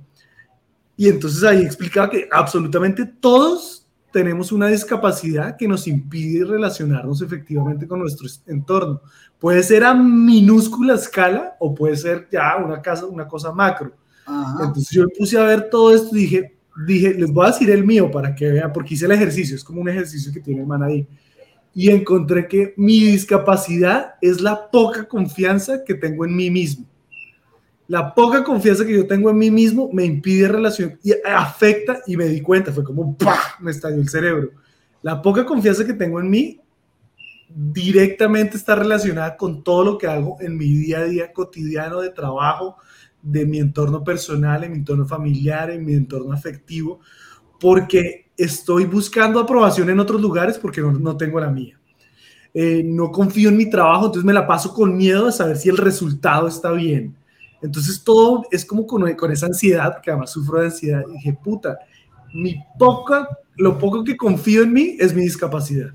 Y entonces ahí explicaba que absolutamente todos tenemos una discapacidad que nos impide relacionarnos efectivamente con nuestro entorno. Puede ser a minúscula escala o puede ser ya una, casa, una cosa macro. Ajá. Entonces yo puse a ver todo esto y dije, dije, les voy a decir el mío para que vean, porque hice el ejercicio, es como un ejercicio que tiene el man ahí. Y encontré que mi discapacidad es la poca confianza que tengo en mí mismo. La poca confianza que yo tengo en mí mismo me impide relación y afecta y me di cuenta, fue como ¡pah! me estalló el cerebro. La poca confianza que tengo en mí directamente está relacionada con todo lo que hago en mi día a día cotidiano de trabajo, de mi entorno personal, en mi entorno familiar, en mi entorno afectivo, porque estoy buscando aprobación en otros lugares porque no, no tengo la mía. Eh, no confío en mi trabajo, entonces me la paso con miedo de saber si el resultado está bien. Entonces todo es como con, esa ansiedad, que además sufro de ansiedad. Dije, puta, mi poca, lo poco que confío en mí es mi discapacidad.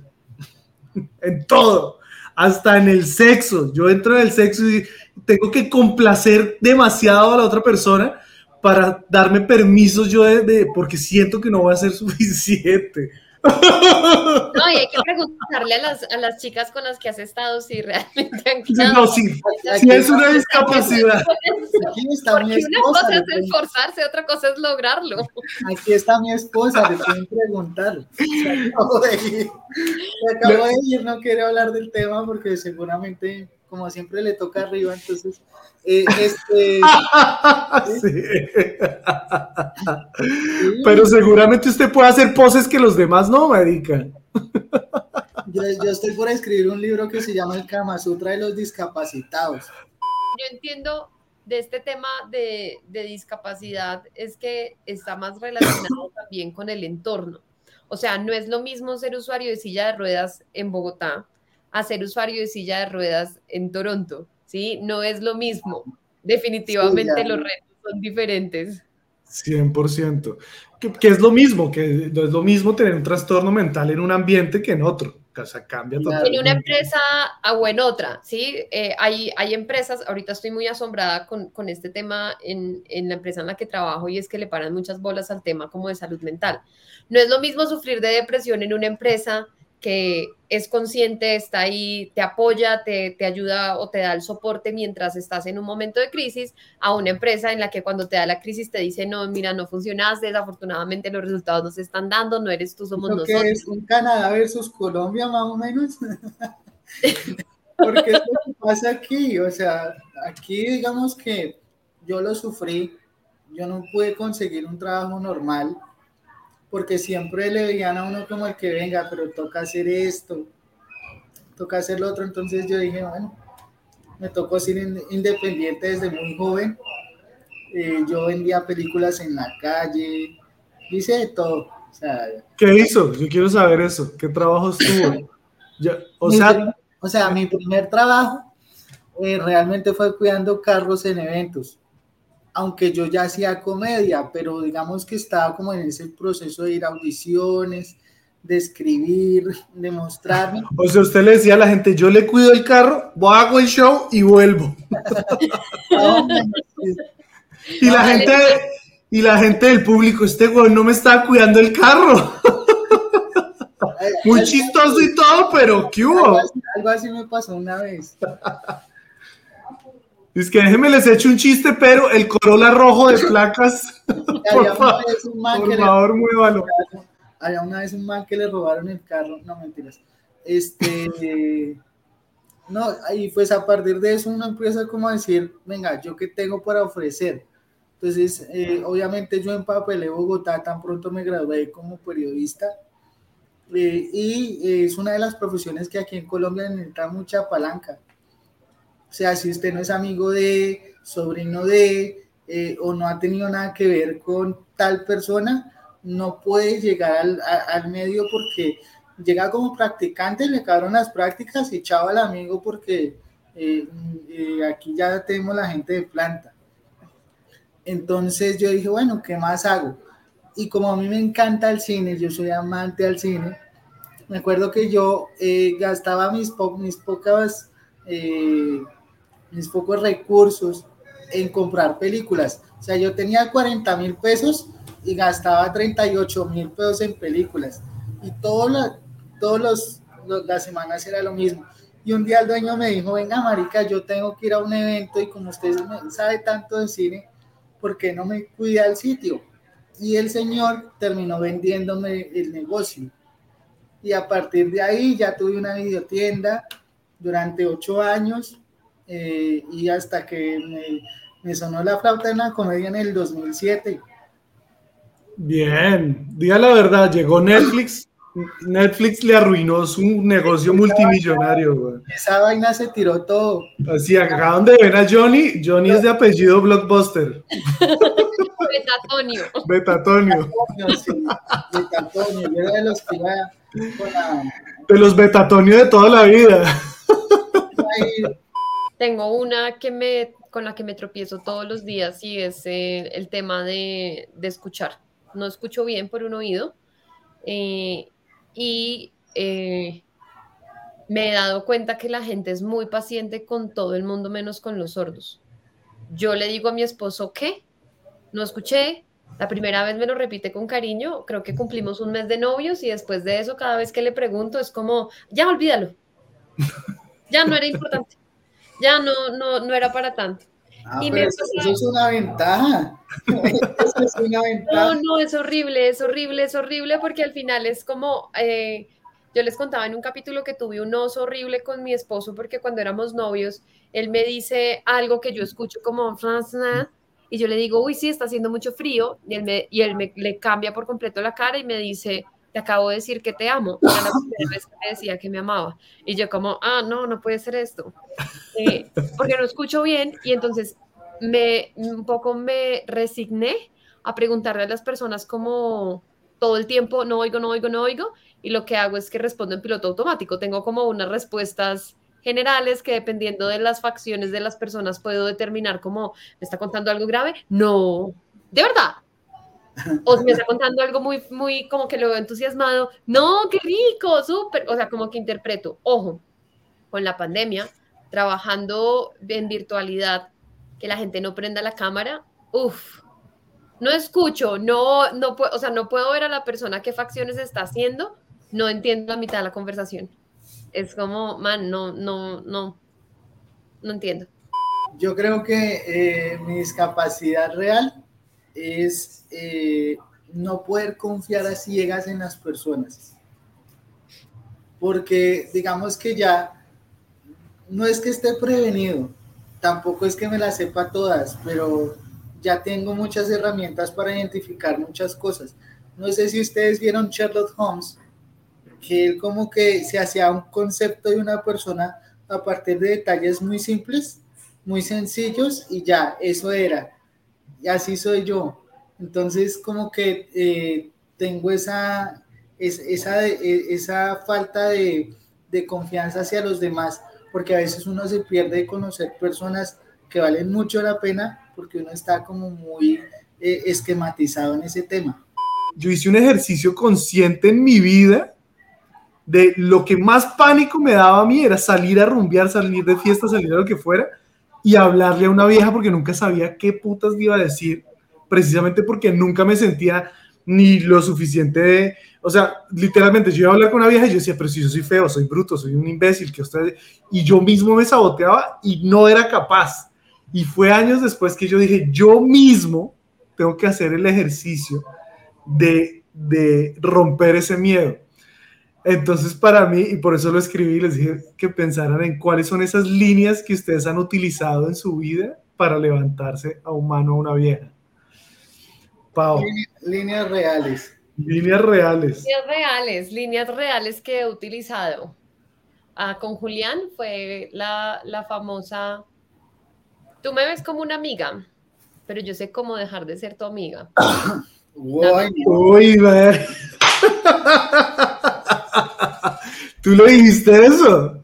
en todo, hasta en el sexo. Yo entro en el sexo y tengo que complacer demasiado a la otra persona para darme permisos yo de porque siento que no va a ser suficiente. No, y hay que preguntarle a las, a las chicas con las que has estado si realmente han quedado. No, sí, sí es una discapacidad. Aquí está mi Porque una esposa. cosa es esforzarse, otra cosa es lograrlo. Aquí está mi esposa, le pueden preguntar. Se acabó de ir. Se acabó de ir, no quiere hablar del tema porque seguramente, como siempre, le toca arriba. Entonces, eh, este, Sí. Pero seguramente usted puede hacer poses que los demás no, marica. yo, yo estoy por escribir un libro que se llama El Kama Sutra de los discapacitados. Yo entiendo de este tema de, de discapacidad es que está más relacionado también con el entorno. O sea, no es lo mismo ser usuario de silla de ruedas en Bogotá a ser usuario de silla de ruedas en Toronto, ¿sí? No es lo mismo. Definitivamente Sí, los retos son diferentes. 100%. Que, que es lo mismo, que no es lo mismo tener un trastorno mental en un ambiente que en otro. O sea, cambia Claro. totalmente. En una empresa ah, o en otra, ¿sí? Eh, hay, hay empresas, ahorita estoy muy asombrada con, con este tema en, en la empresa en la que trabajo y es que le paran muchas bolas al tema como de salud mental. No es lo mismo sufrir de depresión en una empresa que es consciente, está ahí, te apoya, te, te ayuda o te da el soporte mientras estás en un momento de crisis, a una empresa en la que cuando te da la crisis te dice, no, mira, no funcionaste, desafortunadamente los resultados no se están dando, no eres tú, somos Lo nosotros. que es un Canadá versus Colombia, más o menos. Porque es lo que pasa aquí. O sea, aquí digamos que yo lo sufrí. Yo no pude conseguir un trabajo normal porque siempre le veían a uno como el que venga, pero toca hacer esto, toca hacer lo otro. Entonces yo dije, bueno, me tocó ser in- independiente desde muy joven. Eh, yo vendía películas en la calle, hice de todo. O sea, ¿Qué hizo? Yo quiero saber eso. ¿Qué trabajo estuvo? Ya, o sea, o sea, mi primer trabajo eh, realmente fue cuidando carros en eventos. Aunque yo ya hacía comedia, pero digamos que estaba como en ese proceso de ir a audiciones, de escribir, de mostrarme. O sea, usted le decía a la gente, yo le cuido el carro, hago el show y vuelvo. y la gente, y la gente del público, este güey no me estaba cuidando el carro. Muy chistoso y todo, pero ¿qué hubo? Algo así, algo así me pasó una vez. Es que déjenme les echo un chiste, pero el Corolla rojo de placas, por, había una vez un man que le robaron el carro, no mentiras. Este, no, y pues a partir de eso uno empieza como a decir, venga, ¿yo qué tengo para ofrecer? Entonces, eh, obviamente yo empapelé Bogotá, tan pronto me gradué como periodista, eh, y eh, es una de las profesiones que aquí en Colombia necesita mucha palanca. O sea, si usted no es amigo de, sobrino de, eh, o no ha tenido nada que ver con tal persona, no puede llegar al, al medio porque llega como practicante, le acabaron las prácticas y chao al amigo porque eh, eh, aquí ya tenemos la gente de planta. Entonces yo dije, bueno, ¿qué más hago? Y como a mí me encanta el cine, yo soy amante al cine, me acuerdo que yo gastaba mis, po- mis pocas, mis pocos recursos en comprar películas. O sea, yo tenía 40 mil pesos y gastaba 38 mil pesos en películas. Y todas las todos los, los- las semanas era lo mismo. Y un día el dueño me dijo, venga, marica, yo tengo que ir a un evento y como usted sabe tanto de cine, ¿por qué no me cuida el sitio? Y el señor terminó vendiéndome el negocio. Y a partir de ahí ya tuve una videotienda durante ocho años eh, y hasta que me, me sonó la flauta en la comedia en el 2007. Bien, diga la verdad, llegó Netflix. Netflix le arruinó su negocio multimillonario, güey. Esa vaina se tiró todo. Así, acá donde ven a Johnny, Johnny es de apellido Blockbuster, Betatonio. Betatonio. Sí, de Antonio, yo era de los que iba con la... De los Betatonio de toda la vida. ahí, Tengo una que me, con la que me tropiezo todos los días y es eh, el tema de, de escuchar. No escucho bien por un oído eh, y eh, me he dado cuenta que la gente es muy paciente con todo el mundo menos con los sordos. Yo le digo a mi esposo que no escuché, la primera vez me lo repite con cariño, creo que cumplimos un mes de novios y después de eso cada vez que le pregunto es como, ya olvídalo, ya no era importante, ya no, no, no era para tanto. ah, Y me eso, es una ventaja. Eso es una No, ventaja. no, es horrible, es horrible, es horrible porque al final es como, eh, yo les contaba en un capítulo que tuve un oso horrible con mi esposo porque cuando éramos novios, él me dice algo que yo escucho como y yo le digo, uy, sí, está haciendo mucho frío, y él, me, y él me le cambia por completo la cara y me dice, te acabo de decir que te amo. La primera vez que decía que me amaba. Y yo como, ah, no, no puede ser esto. Eh, porque no escucho bien y entonces me un poco me resigné a preguntarle a las personas como todo el tiempo, no oigo, no oigo, no oigo, y lo que hago es que respondo en piloto automático. Tengo como unas respuestas generales que dependiendo de las facciones de las personas puedo determinar como, ¿me está contando algo grave? No, de verdad. O si me está contando algo muy, muy como que lo veo entusiasmado, no, qué rico, súper, o sea, como que interpreto. Ojo, con la pandemia, trabajando en virtualidad, que la gente no prenda la cámara, uff, no escucho, no, no puedo, o sea, no puedo ver a la persona qué facciones está haciendo, no entiendo la mitad de la conversación. Es como, man, no, no, no, no entiendo. Yo creo que eh, mi discapacidad real es eh, no poder confiar a ciegas en las personas. Porque digamos que ya no es que esté prevenido, tampoco es que me las sepa todas, pero ya tengo muchas herramientas para identificar muchas cosas. No sé si ustedes vieron Sherlock Holmes, que él como que se hacía un concepto de una persona a partir de detalles muy simples, muy sencillos y ya, eso era. Y así soy yo. Entonces como que eh, tengo esa, es, esa, de- esa falta de, de confianza hacia los demás, porque a veces uno se pierde de conocer personas que valen mucho la pena porque uno está como muy eh, esquematizado en ese tema. yo hice un ejercicio consciente en mi vida de lo que más pánico me daba a mí era salir a rumbear, salir de fiesta, salir a lo que fuera y hablarle a una vieja porque nunca sabía qué putas iba a decir, precisamente porque nunca me sentía ni lo suficiente de, o sea, literalmente yo iba a hablar con una vieja y yo decía, pero si yo soy feo, soy bruto, soy un imbécil, que usted, y yo mismo me saboteaba y no era capaz. Y fue años después que yo dije, yo mismo tengo que hacer el ejercicio de, de romper ese miedo. Entonces, para mí, y por eso lo escribí, les dije que pensaran en cuáles son esas líneas que ustedes han utilizado en su vida para levantarse a un mano a una vieja. Pau. Líneas reales. Líneas reales. Líneas reales, líneas reales que he utilizado. Ah, con Julián fue la, la famosa, tú me ves como una amiga, pero yo sé cómo dejar de ser tu amiga. Uy, Uy. ¿Tú le dijiste eso?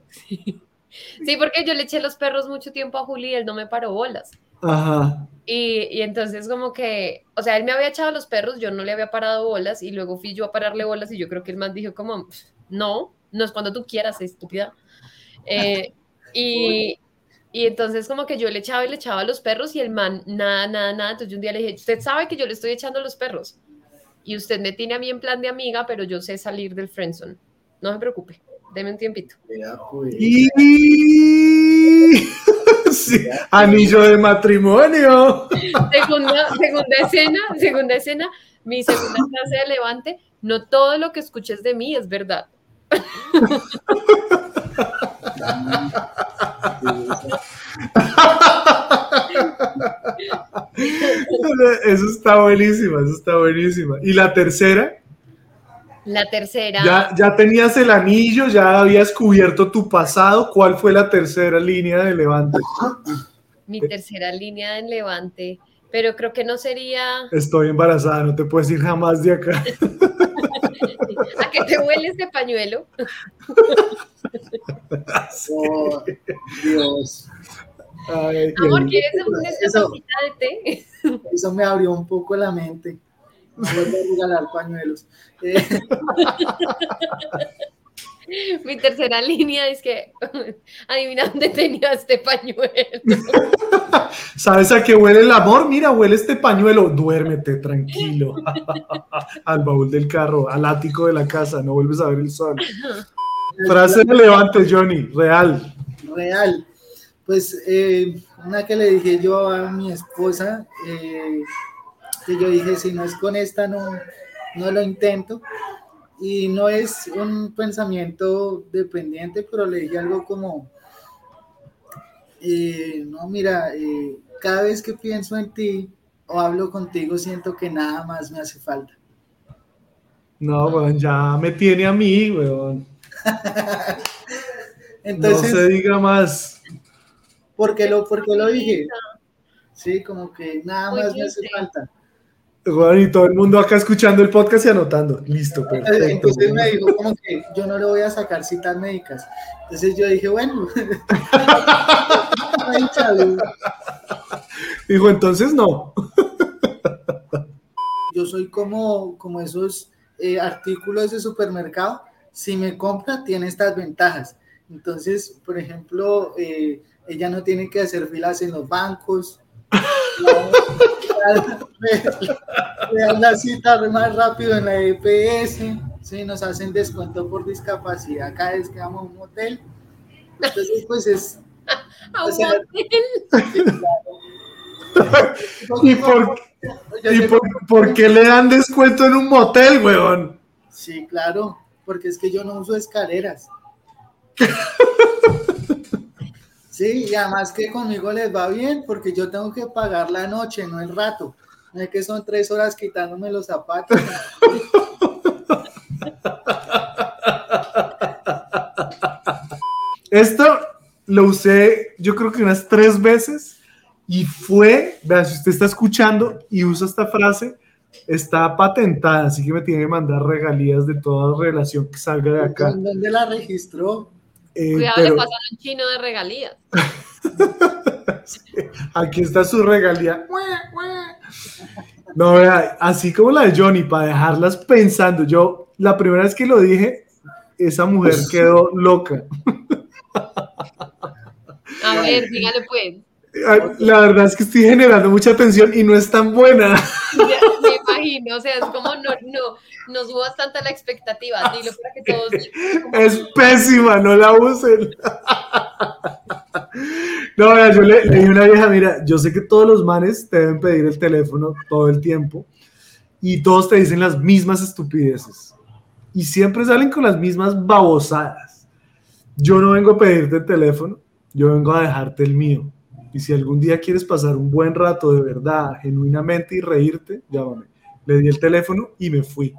Sí, porque yo le eché los perros mucho tiempo a Juli y él no me paró bolas. Ajá. Y, y entonces como que, o sea, él me había echado los perros, yo no le había parado bolas y luego fui yo a pararle bolas y yo creo que el man dijo como, "Pff, no, no es cuando tú quieras, estúpida. Eh, y, y entonces como que yo le echaba y le echaba los perros y el man, nada, nada, nada. Entonces yo un día le dije, usted sabe que yo le estoy echando los perros y usted me tiene a mí en plan de amiga, pero yo sé salir del friendzone. No se preocupe, deme un tiempito. pues. Y... Sí, anillo de matrimonio. Segunda, segunda escena, segunda escena, mi segunda frase de Levante, no todo lo que escuches de mí es verdad. Eso está buenísima, eso está buenísima. Y la tercera, La tercera, ya, ya tenías el anillo, ya habías cubierto tu pasado. ¿Cuál fue la tercera línea de Levante? mi tercera línea en Levante, pero creo que no sería Estoy embarazada, no te puedes ir jamás de acá. a que te huele este pañuelo. Oh, Dios, Ay, Amor. ¿quieres una Eso- de té? eso me abrió un poco la mente. No vuelvo a regalar pañuelos. Eh, Mi tercera línea es que adivina dónde tenía este pañuelo. ¿Sabes a qué huele el amor? Mira, huele este pañuelo. Duérmete, tranquilo. al baúl del carro, al ático de la casa, no vuelves a ver el sol. Frase de Levante, Johnny, real. real. Pues eh, una que le dije yo a mi esposa, eh, que yo dije, si no es con esta, no, no lo intento. Y no es un pensamiento dependiente, pero le dije algo como, eh, no, mira, cada vez que pienso en ti o hablo contigo, siento que nada más me hace falta. No, weón, ya me tiene a mí, weón. Entonces, no se diga más. ¿Por qué lo, por qué lo dije? Sí, como que nada Muy más me hace falta. Weón, y todo el mundo acá escuchando el podcast y anotando. Listo, perfecto. Entonces me dijo como que yo no le voy a sacar citas médicas. Entonces yo dije, bueno, Dijo, entonces no. yo soy como, como esos eh, artículos de supermercado. Si me compra, tiene estas ventajas. Entonces, por ejemplo, eh, ella no tiene que hacer filas en los bancos. Le dan la cita más rápido en la EPS. Sí, nos hacen descuento por discapacidad cada vez que vamos a un hotel. Entonces, pues es. A O un sea, hotel. ¿Y por, y por, por qué le dan descuento en un motel, weón? Sí, claro, porque es que yo no uso escaleras. Sí, y además que conmigo les va bien porque yo tengo que pagar la noche, no el rato. No es que son tres horas quitándome los zapatos. Esto lo usé yo creo que unas tres veces y fue, vean, si usted está escuchando y usa esta frase, está patentada, así que me tiene que mandar regalías de toda relación que salga de acá. ¿Dónde la registró? Eh, Cuidado, pero le pasan un chino de regalías. aquí está su regalía. No, vea, así como la de Johnny, para dejarlas pensando. Yo, la primera vez que lo dije, esa mujer quedó loca. A ver, dígale pues. La verdad es que estoy generando mucha tensión y no es tan buena. Imagino, o sea, es como no, no, no subas tanta la expectativa, dilo para que todos. Es pésima, no la usen. No, vea, yo le, le dije a una vieja, mira, yo sé que todos los manes te deben pedir el teléfono todo el tiempo y todos te dicen las mismas estupideces y siempre salen con las mismas babosadas. Yo no vengo a pedirte el teléfono, yo vengo a dejarte el mío. Y si algún día quieres pasar un buen rato de verdad, genuinamente y reírte, llámame. Le di el teléfono y me fui.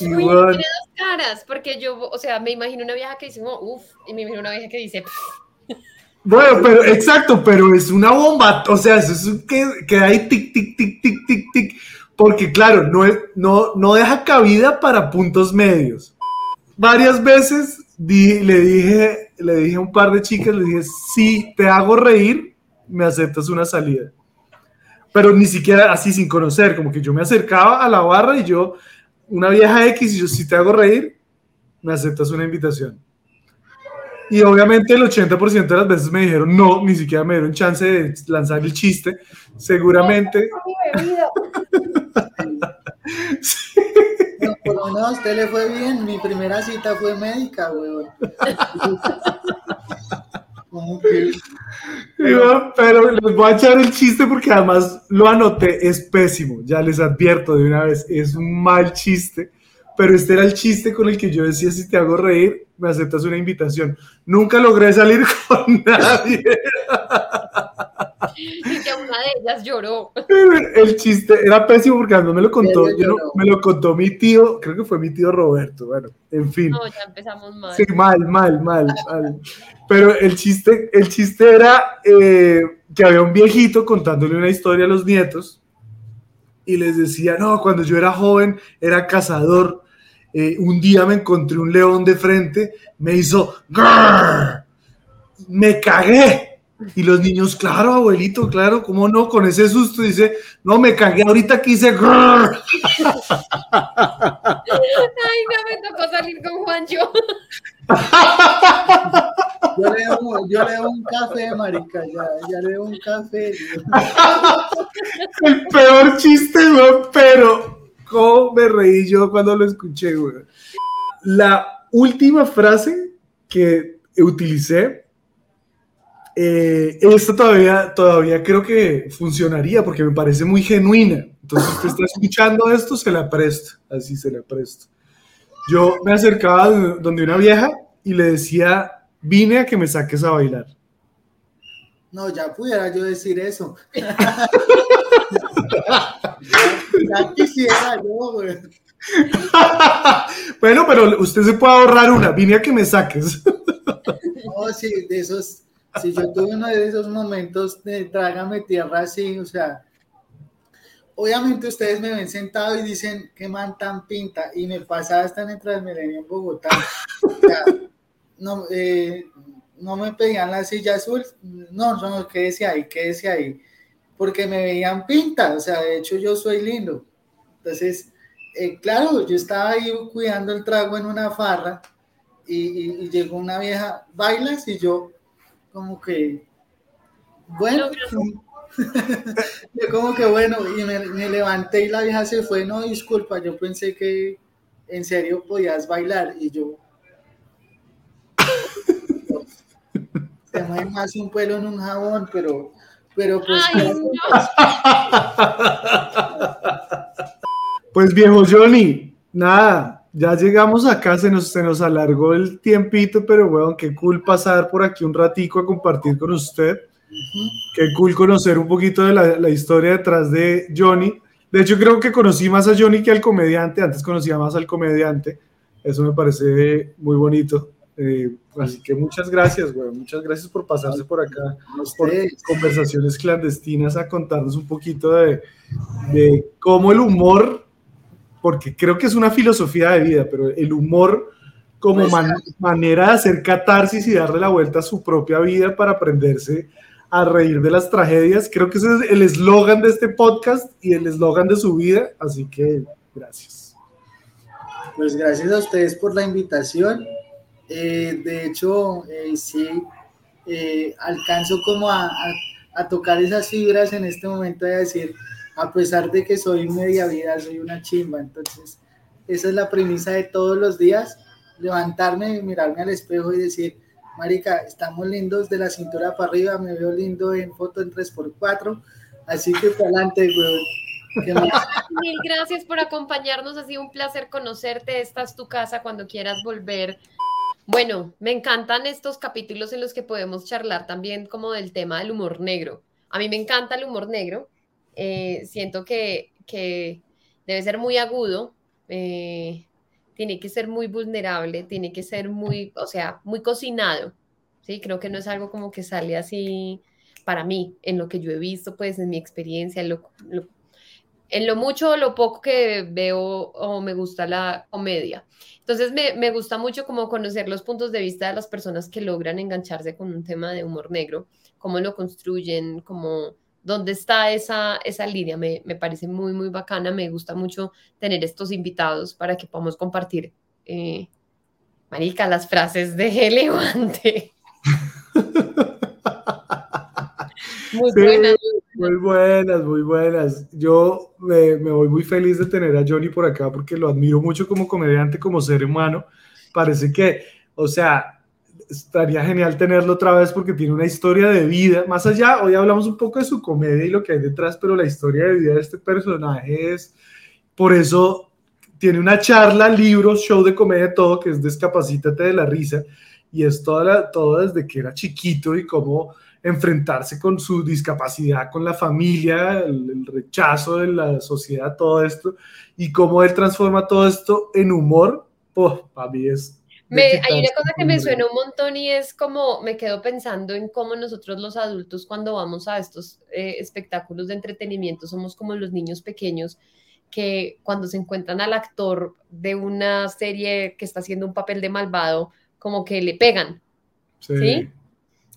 Uy, weón, tiene dos caras, porque yo, o sea, me imagino una vieja que dice, uff, y me imagino una vieja que dice, "Pff". Bueno, pero exacto, pero es una bomba, o sea, eso es un que, que hay tic, tic, tic, tic, tic, tic, porque claro, no, es- no, no deja cabida para puntos medios. Varias veces di- le, dije, le dije a un par de chicas, le dije, si te hago reír, me aceptas una salida. Pero ni siquiera así sin conocer, como que yo me acercaba a la barra y yo, una vieja X, y yo, si te hago reír, me aceptas una invitación. Y obviamente el 80% de las veces me dijeron no, ni siquiera me dieron chance de lanzar el chiste. Seguramente. No, por lo menos a usted le fue bien. Mi primera cita fue médica, weón. Pero les voy a echar el chiste porque además lo anoté, es pésimo, ya les advierto de una vez, es un mal chiste, pero este era el chiste con el que yo decía, si te hago reír, me aceptas una invitación. Nunca logré salir con nadie. Y que una de ellas lloró. El chiste era pésimo porque además me lo contó, yo no- me lo contó mi tío, creo que fue mi tío Roberto, bueno, en fin. No, ya empezamos mal. Sí, mal, mal, mal, mal. Pero el chiste, el chiste era eh, que había un viejito contándole una historia a los nietos y les decía, no, cuando yo era joven era cazador, eh, un día me encontré un león de frente, me hizo, "Grrr", me cagué. Y los niños, claro, abuelito, claro, ¿cómo no? Con ese susto dice, no, me cagué ahorita que hice, "Grrr". Ay, no me tocó salir con Juancho. Yo le debo, yo le debo un café, marica. Ya, ya le debo un café. El peor chiste, güey, pero cómo me reí yo cuando lo escuché, güey. La última frase que utilicé, eh, esta todavía, todavía creo que funcionaría porque me parece muy genuina. Entonces, usted está escuchando esto, se la presto, así se la presto. Yo me acercaba de- donde una vieja y le decía, vine a que me saques a bailar. No, ya pudiera yo decir eso. ya quisiera yo, güey. bueno, pero usted se puede ahorrar una, vine a que me saques. No, sí, de esos, si yo tuve uno de esos momentos de trágame tierra así, o sea, obviamente ustedes me ven sentado y dicen, qué man tan pinta, y me pasa hasta en el Transmilenio en Bogotá. O sea, no, eh, no me pedían la silla azul, no, no, quédese ahí, quédese ahí, porque me veían pinta, o sea, de hecho yo soy lindo. Entonces, eh, claro, yo estaba ahí cuidando el trago en una farra y- y llegó una vieja, bailas y yo como que, bueno, yo como que bueno, y me, me levanté y la vieja se fue, no, disculpa, yo pensé que en serio podías bailar y yo... Se mueve más un pelo en un jabón, pero, pero pues... Ay, no. Pues viejo Johnny, nada, ya llegamos acá, se nos, se nos alargó el tiempito, pero weón, qué cool pasar por aquí un ratico a compartir con usted. Qué cool conocer un poquito de la, la historia detrás de Johnny. De hecho, creo que conocí más a Johnny que al comediante, antes conocía más al comediante. Eso me parece muy bonito. Eh, así que muchas gracias, weón. Muchas gracias por pasarse por acá por conversaciones clandestinas a contarnos un poquito de, de cómo el humor, porque creo que es una filosofía de vida, pero el humor como Pues, man- manera de hacer catarsis y darle la vuelta a su propia vida para aprenderse a reír de las tragedias. Creo que ese es el eslogan de este podcast y el eslogan de su vida. Así que gracias. Pues gracias a ustedes por la invitación. Eh, de hecho, eh, sí, eh, alcanzo como a, a, a, tocar esas fibras en este momento de decir, a pesar de que soy media vida, soy una chimba. Entonces, esa es la premisa de todos los días, levantarme, mirarme al espejo y decir, Marica, estamos lindos de la cintura para arriba, me veo lindo en foto en 3x4, así que para adelante, güey. Mil gracias por acompañarnos, ha sido un placer conocerte, esta es tu casa cuando quieras volver. Bueno, me encantan estos capítulos en los que podemos charlar también como del tema del humor negro. A mí me encanta el humor negro, eh, siento que, que, debe ser muy agudo, eh, tiene que ser muy vulnerable, tiene que ser muy, o sea, muy cocinado, ¿sí? Creo que no es algo como que sale así para mí, en lo que yo he visto, pues en mi experiencia, en lo, mucho o lo poco que veo o me gusta la comedia. Entonces me, me, gusta mucho como conocer los puntos de vista de las personas que logran engancharse con un tema de humor negro, cómo lo construyen, cómo dónde está esa, esa línea. Me, me, parece muy, muy bacana. Me gusta mucho tener estos invitados para que podamos compartir, eh, Marica, las frases de Levante. muy sí, buenas. Muy buenas, muy buenas. Yo me, me, voy muy feliz de tener a Johnny por acá porque lo admiro mucho como comediante, como ser humano. Parece que, o sea, estaría genial tenerlo otra vez porque tiene una historia de vida. Más allá, hoy hablamos un poco de su comedia y lo que hay detrás, pero la historia de vida de este personaje es, por eso tiene una charla, libros, show de comedia, todo, que es Descapacítate de la risa, y es toda la, todo desde que era chiquito y cómo enfrentarse con su discapacidad, con la familia, el, el rechazo de la sociedad, todo esto, y cómo él transforma todo esto en humor, oh, para mí es me, hay una cosa que me suena un montón y es como me quedo pensando en cómo nosotros los adultos cuando vamos a estos eh, espectáculos de entretenimiento somos como los niños pequeños que cuando se encuentran al actor de una serie que está haciendo un papel de malvado, como que le pegan. Sí. ¿sí?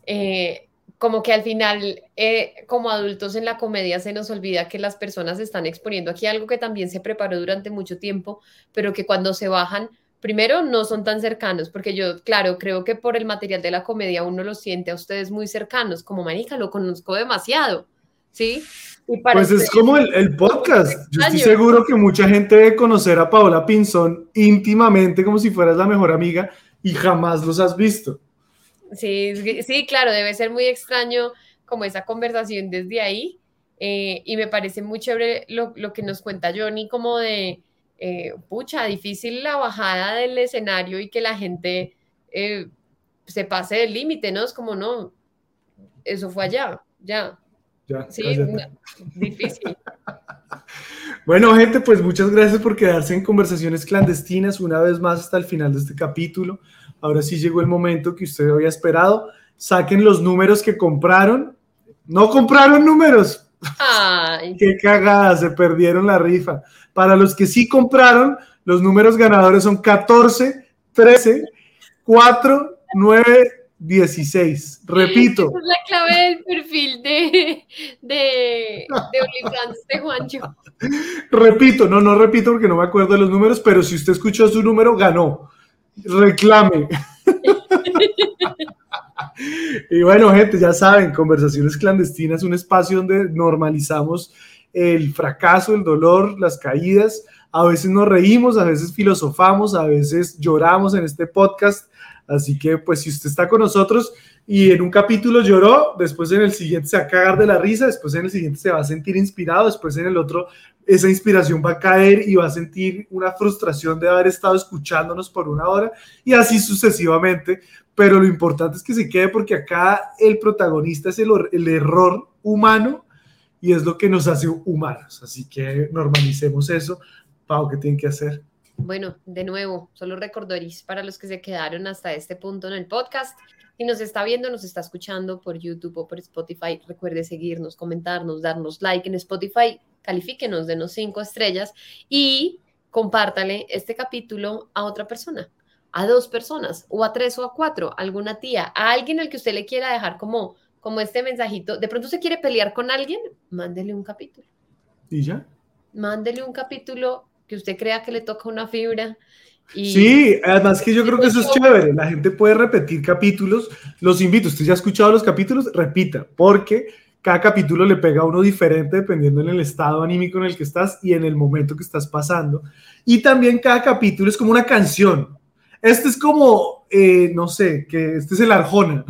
Eh, como que al final, eh, como adultos en la comedia, se nos olvida que las personas están exponiendo aquí algo que también se preparó durante mucho tiempo, pero que cuando se bajan primero no son tan cercanos, porque yo, claro, creo que por el material de la comedia uno los siente a ustedes muy cercanos, como Manica, lo conozco demasiado, ¿sí? Y para pues es como el, el podcast. Yo estoy seguro que mucha gente debe conocer a Paola Pinzón íntimamente como si fueras la mejor amiga y jamás los has visto. Sí, sí, claro, debe ser muy extraño como esa conversación desde ahí. Eh, y me parece muy chévere lo, lo que nos cuenta Johnny como de eh, pucha, difícil la bajada del escenario y que la gente eh, se pase del límite, ¿no? Es como, no, eso fue allá, ya. Ya, sí, difícil. bueno, gente, pues muchas gracias por quedarse en conversaciones clandestinas una vez más hasta el final de este capítulo. Ahora sí llegó el momento que usted había esperado. Saquen los números que compraron. No compraron números. Ay. Qué cagada, se perdieron la rifa. Para los que sí compraron, los números ganadores son 14, 13, 4, 9, 16. Repito. Esa es la clave del perfil de, de, de OnlyFans de Juancho. Repito, no, no repito porque no me acuerdo de los números, pero si usted escuchó su número, ganó. Reclame. y bueno, gente, ya saben, Conversaciones Clandestinas, un espacio donde normalizamos el fracaso, el dolor, las caídas. A veces nos reímos, a veces filosofamos, a veces lloramos en este podcast. Así que, pues, si usted está con nosotros y en un capítulo lloró, después en el siguiente se va a cagar de la risa, después en el siguiente se va a sentir inspirado, después en el otro esa inspiración va a caer y va a sentir una frustración de haber estado escuchándonos por una hora y así sucesivamente. Pero lo importante es que se quede porque acá el protagonista es el, error humano y es lo que nos hace humanos. Así que normalicemos eso. Pau, ¿qué tienen que hacer? Bueno, de nuevo, solo recordaréis para los que se quedaron hasta este punto en el podcast. Si nos está viendo, nos está escuchando por YouTube o por Spotify, recuerde seguirnos, comentarnos, darnos like en Spotify, califíquenos, denos cinco estrellas y compártale este capítulo a otra persona, a dos personas, o a tres o a cuatro, alguna tía, a alguien al que usted le quiera dejar como como este mensajito. De pronto se quiere pelear con alguien, mándele un capítulo. ¿Y ya? Mándele un capítulo que usted crea que le toca una fibra. Y Sí, además que yo creo que eso es chévere. La gente puede repetir capítulos. Los invito, usted ya ha escuchado los capítulos, repita, porque cada capítulo le pega a uno diferente dependiendo en el estado anímico en el que estás y en el momento que estás pasando. Y también cada capítulo es como una canción. Este es como, eh, no sé, que este es el Arjona.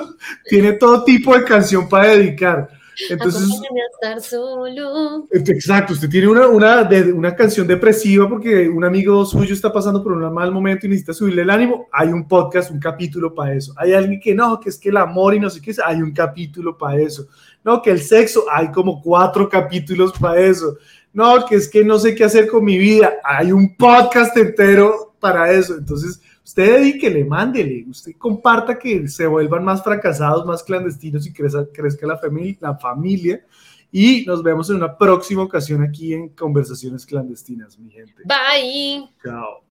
Tiene todo tipo de canción para dedicar. Entonces, a estar solo. Exacto, usted tiene una, una, de- una canción depresiva porque un amigo suyo está pasando por un mal momento y necesita subirle el ánimo, hay un podcast, un capítulo para eso. Hay alguien que no, que es que el amor y no sé qué, es, hay un capítulo para eso. No, que el sexo, hay como cuatro capítulos para eso. No, que es que no sé qué hacer con mi vida, hay un podcast entero para eso. Entonces, usted dedíquele, mándele, usted comparta que se vuelvan más fracasados, más clandestinos y crezca, crezca la, famili- la familia. Y nos vemos en una próxima ocasión aquí en Conversaciones Clandestinas, mi gente. Bye. Chao.